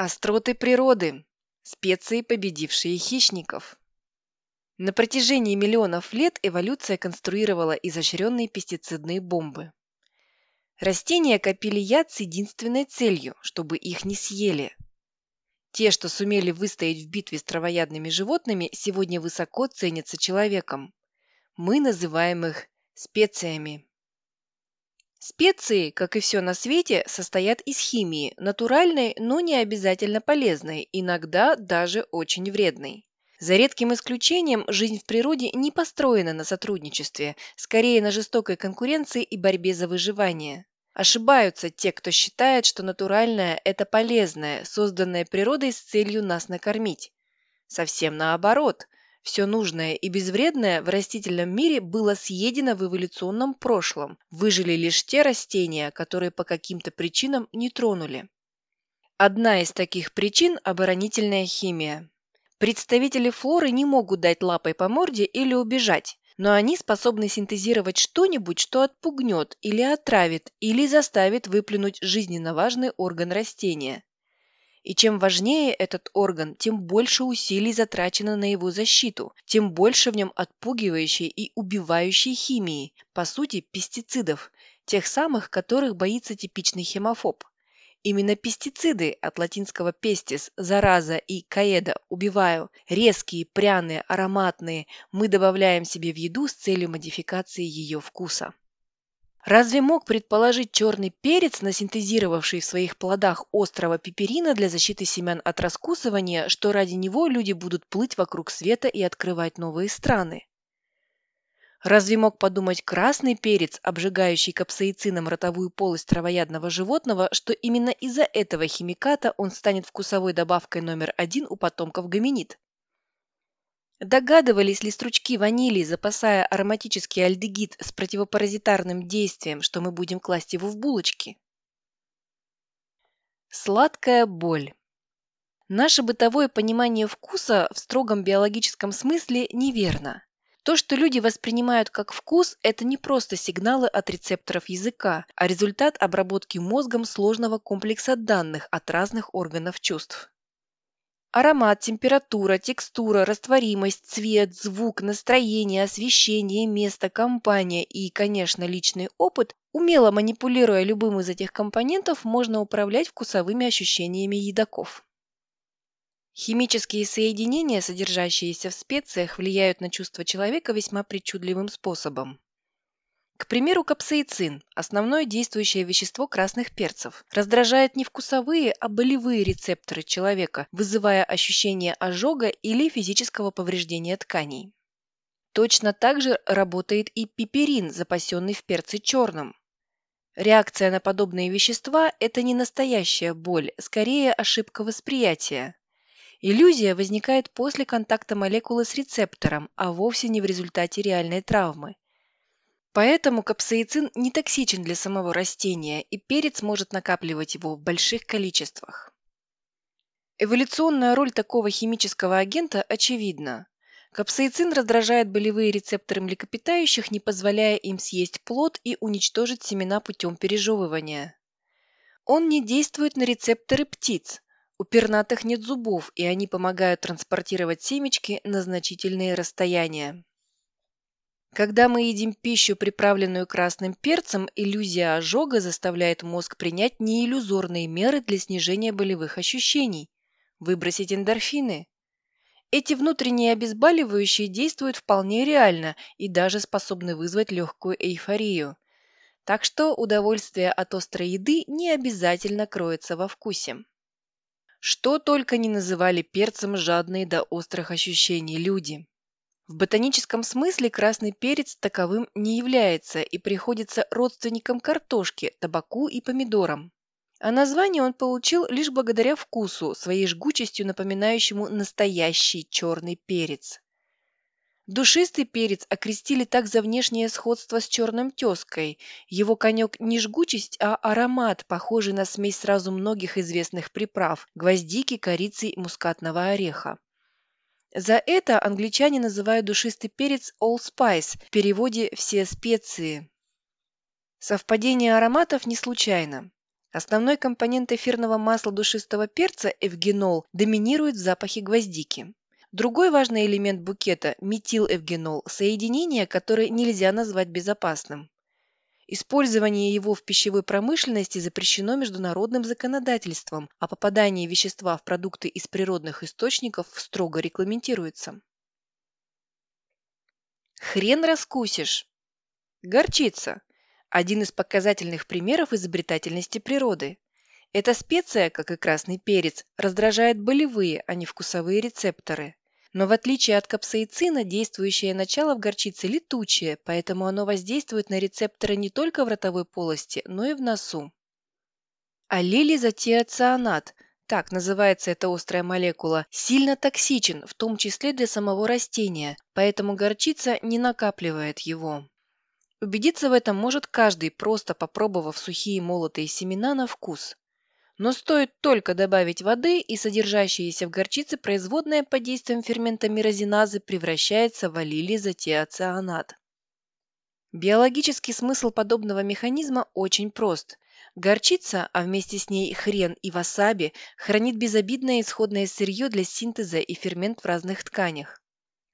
Остроты природы. Специи, победившие хищников. На протяжении миллионов лет эволюция конструировала изощренные пестицидные бомбы. Растения копили яд с единственной целью, чтобы их не съели. Те, что сумели выстоять в битве с травоядными животными, сегодня высоко ценятся человеком. Мы называем их специями. Специи, как и все на свете, состоят из химии, натуральной, но не обязательно полезной, иногда даже очень вредной. За редким исключением, жизнь в природе не построена на сотрудничестве, скорее на жестокой конкуренции и борьбе за выживание. Ошибаются те, кто считает, что натуральное – это полезное, созданное природой с целью нас накормить. Совсем наоборот. Все нужное и безвредное в растительном мире было съедено в эволюционном прошлом. Выжили лишь те растения, которые по каким-то причинам не тронули. Одна из таких причин – оборонительная химия. Представители флоры не могут дать лапой по морде или убежать, но они способны синтезировать что-нибудь, что отпугнет или отравит, или заставит выплюнуть жизненно важный орган растения. И чем важнее этот орган, тем больше усилий затрачено на его защиту, тем больше в нем отпугивающей и убивающей химии, по сути, пестицидов, тех самых, которых боится типичный хемофоб. Именно пестициды от латинского pestis – зараза и каэда – убиваю, резкие, пряные, ароматные, мы добавляем себе в еду с целью модификации ее вкуса. Разве мог предположить черный перец, насинтезировавший в своих плодах острого пеперина для защиты семян от раскусывания, что ради него люди будут плыть вокруг света и открывать новые страны? Разве мог подумать красный перец, обжигающий капсаицином ротовую полость травоядного животного, что именно из-за этого химиката он станет вкусовой добавкой номер один у потомков гоминид? Догадывались ли стручки ванили, запасая ароматический альдегид с противопаразитарным действием, что мы будем класть его в булочки? Сладкая боль. Наше бытовое понимание вкуса в строгом биологическом смысле неверно. То, что люди воспринимают как вкус, это не просто сигналы от рецепторов языка, а результат обработки мозгом сложного комплекса данных от разных органов чувств. Аромат, температура, текстура, растворимость, цвет, звук, настроение, освещение, место, компания и, конечно, личный опыт, умело манипулируя любым из этих компонентов, можно управлять вкусовыми ощущениями едоков. Химические соединения, содержащиеся в специях, влияют на чувства человека весьма причудливым способом. К примеру, капсаицин – основное действующее вещество красных перцев. Раздражает не вкусовые, а болевые рецепторы человека, вызывая ощущение ожога или физического повреждения тканей. Точно так же работает и пеперин, запасенный в перце черном. Реакция на подобные вещества – это не настоящая боль, скорее ошибка восприятия. Иллюзия возникает после контакта молекулы с рецептором, а вовсе не в результате реальной травмы. Поэтому капсаицин не токсичен для самого растения, и перец может накапливать его в больших количествах. Эволюционная роль такого химического агента очевидна. Капсаицин раздражает болевые рецепторы млекопитающих, не позволяя им съесть плод и уничтожить семена путем пережевывания. Он не действует на рецепторы птиц. У пернатых нет зубов, и они помогают транспортировать семечки на значительные расстояния. Когда мы едим пищу, приправленную красным перцем, иллюзия ожога заставляет мозг принять неиллюзорные меры для снижения болевых ощущений, выбросить эндорфины. Эти внутренние обезболивающие действуют вполне реально и даже способны вызвать легкую эйфорию. Так что удовольствие от острой еды не обязательно кроется во вкусе. Что только не называли перцем жадные до острых ощущений люди. В ботаническом смысле красный перец таковым не является и приходится родственникам картошки, табаку и помидорам. А название он получил лишь благодаря вкусу, своей жгучестью напоминающему настоящий черный перец. Душистый перец окрестили так за внешнее сходство с черным тезкой. Его конек не жгучесть, а аромат, похожий на смесь сразу многих известных приправ – гвоздики, корицы и мускатного ореха. За это англичане называют душистый перец allspice, в переводе «все специи». Совпадение ароматов не случайно. Основной компонент эфирного масла душистого перца эвгенол доминирует в запахе гвоздики. Другой важный элемент букета – метилэвгенол, соединение, которое нельзя назвать безопасным. Использование его в пищевой промышленности запрещено международным законодательством, а попадание вещества в продукты из природных источников строго регламентируется. Хрен раскусишь. Горчица – один из показательных примеров изобретательности природы. Эта специя, как и красный перец, раздражает болевые, а не вкусовые рецепторы. Но в отличие от капсаицина, действующее начало в горчице летучее, поэтому оно воздействует на рецепторы не только в ротовой полости, но и в носу. Аллилизотиоцианат, так называется эта острая молекула, сильно токсичен, в том числе для самого растения, поэтому горчица не накапливает его. Убедиться в этом может каждый, просто попробовав сухие молотые семена на вкус. Но стоит только добавить воды, и содержащаяся в горчице производная под действием фермента мирозиназы превращается в алилизотиоцианат. Биологический смысл подобного механизма очень прост. Горчица, а вместе с ней хрен и васаби, хранит безобидное исходное сырье для синтеза и фермент в разных тканях.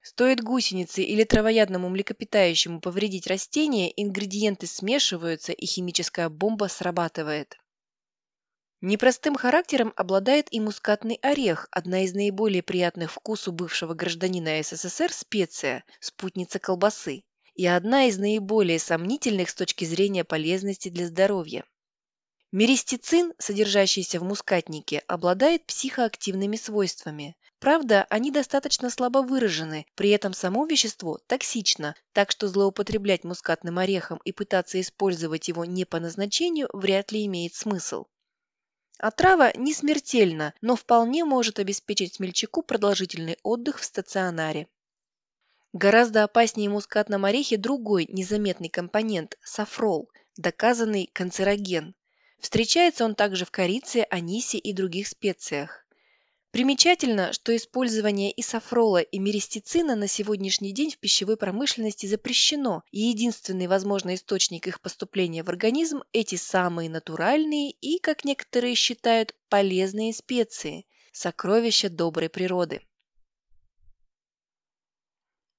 Стоит гусенице или травоядному млекопитающему повредить растение, ингредиенты смешиваются и химическая бомба срабатывает. Непростым характером обладает и мускатный орех, одна из наиболее приятных вкусу бывшего гражданина СССР специя, спутница колбасы, и одна из наиболее сомнительных с точки зрения полезности для здоровья. Меристицин, содержащийся в мускатнике, обладает психоактивными свойствами. Правда, они достаточно слабо выражены, при этом само вещество токсично, так что злоупотреблять мускатным орехом и пытаться использовать его не по назначению вряд ли имеет смысл. Отрава не смертельна, но вполне может обеспечить смельчаку продолжительный отдых в стационаре. Гораздо опаснее мускатном орехе другой незаметный компонент – сафрол, доказанный канцероген. Встречается он также в корице, анисе и других специях. Примечательно, что использование исофрола и миристицина на сегодняшний день в пищевой промышленности запрещено, и единственный возможный источник их поступления в организм – эти самые натуральные и, как некоторые считают, полезные специи – сокровища доброй природы.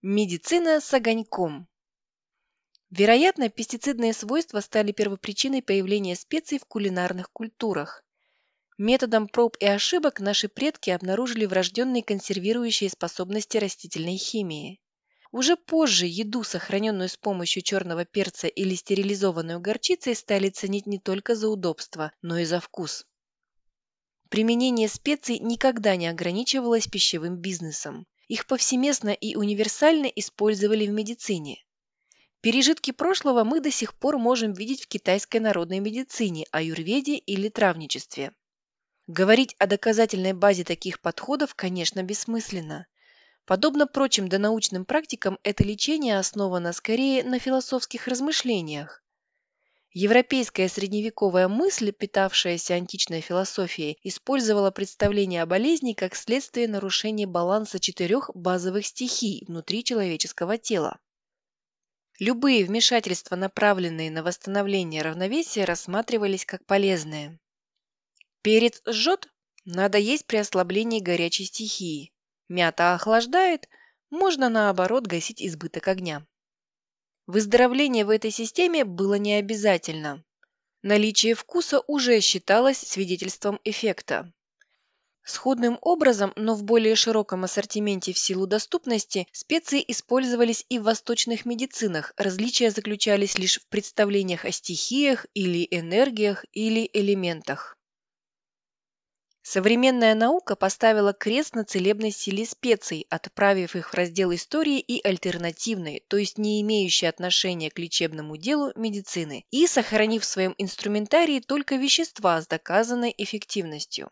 Медицина с огоньком Вероятно, пестицидные свойства стали первопричиной появления специй в кулинарных культурах. Методом проб и ошибок наши предки обнаружили врожденные консервирующие способности растительной химии. Уже позже еду, сохраненную с помощью черного перца или стерилизованную горчицей, стали ценить не только за удобство, но и за вкус. Применение специй никогда не ограничивалось пищевым бизнесом. Их повсеместно и универсально использовали в медицине. Пережитки прошлого мы до сих пор можем видеть в китайской народной медицине, аюрведе или травничестве. Говорить о доказательной базе таких подходов, конечно, бессмысленно. Подобно прочим донаучным практикам, это лечение основано скорее на философских размышлениях. Европейская средневековая мысль, питавшаяся античной философией, использовала представление о болезни как следствие нарушения баланса четырех базовых стихий внутри человеческого тела. Любые вмешательства, направленные на восстановление равновесия, рассматривались как полезные. Перец жжет? Надо есть при ослаблении горячей стихии. Мята охлаждает? Можно, наоборот, гасить избыток огня. Выздоровление в этой системе было не обязательно. Наличие вкуса уже считалось свидетельством эффекта. Сходным образом, но в более широком ассортименте в силу доступности, специи использовались и в восточных медицинах, различия заключались лишь в представлениях о стихиях или энергиях или элементах. Современная наука поставила крест на целебной силе специй, отправив их в раздел истории и альтернативной, то есть не имеющие отношения к лечебному делу медицины, и сохранив в своем инструментарии только вещества с доказанной эффективностью.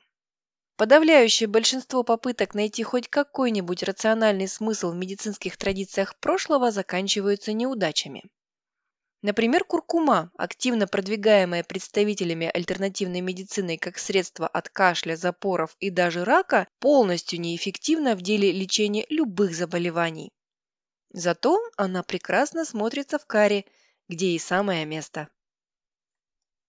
Подавляющее большинство попыток найти хоть какой-нибудь рациональный смысл в медицинских традициях прошлого заканчиваются неудачами. Например, куркума, активно продвигаемая представителями альтернативной медицины как средство от кашля, запоров и даже рака, полностью неэффективна в деле лечения любых заболеваний. Зато она прекрасно смотрится в каре, где и самое место.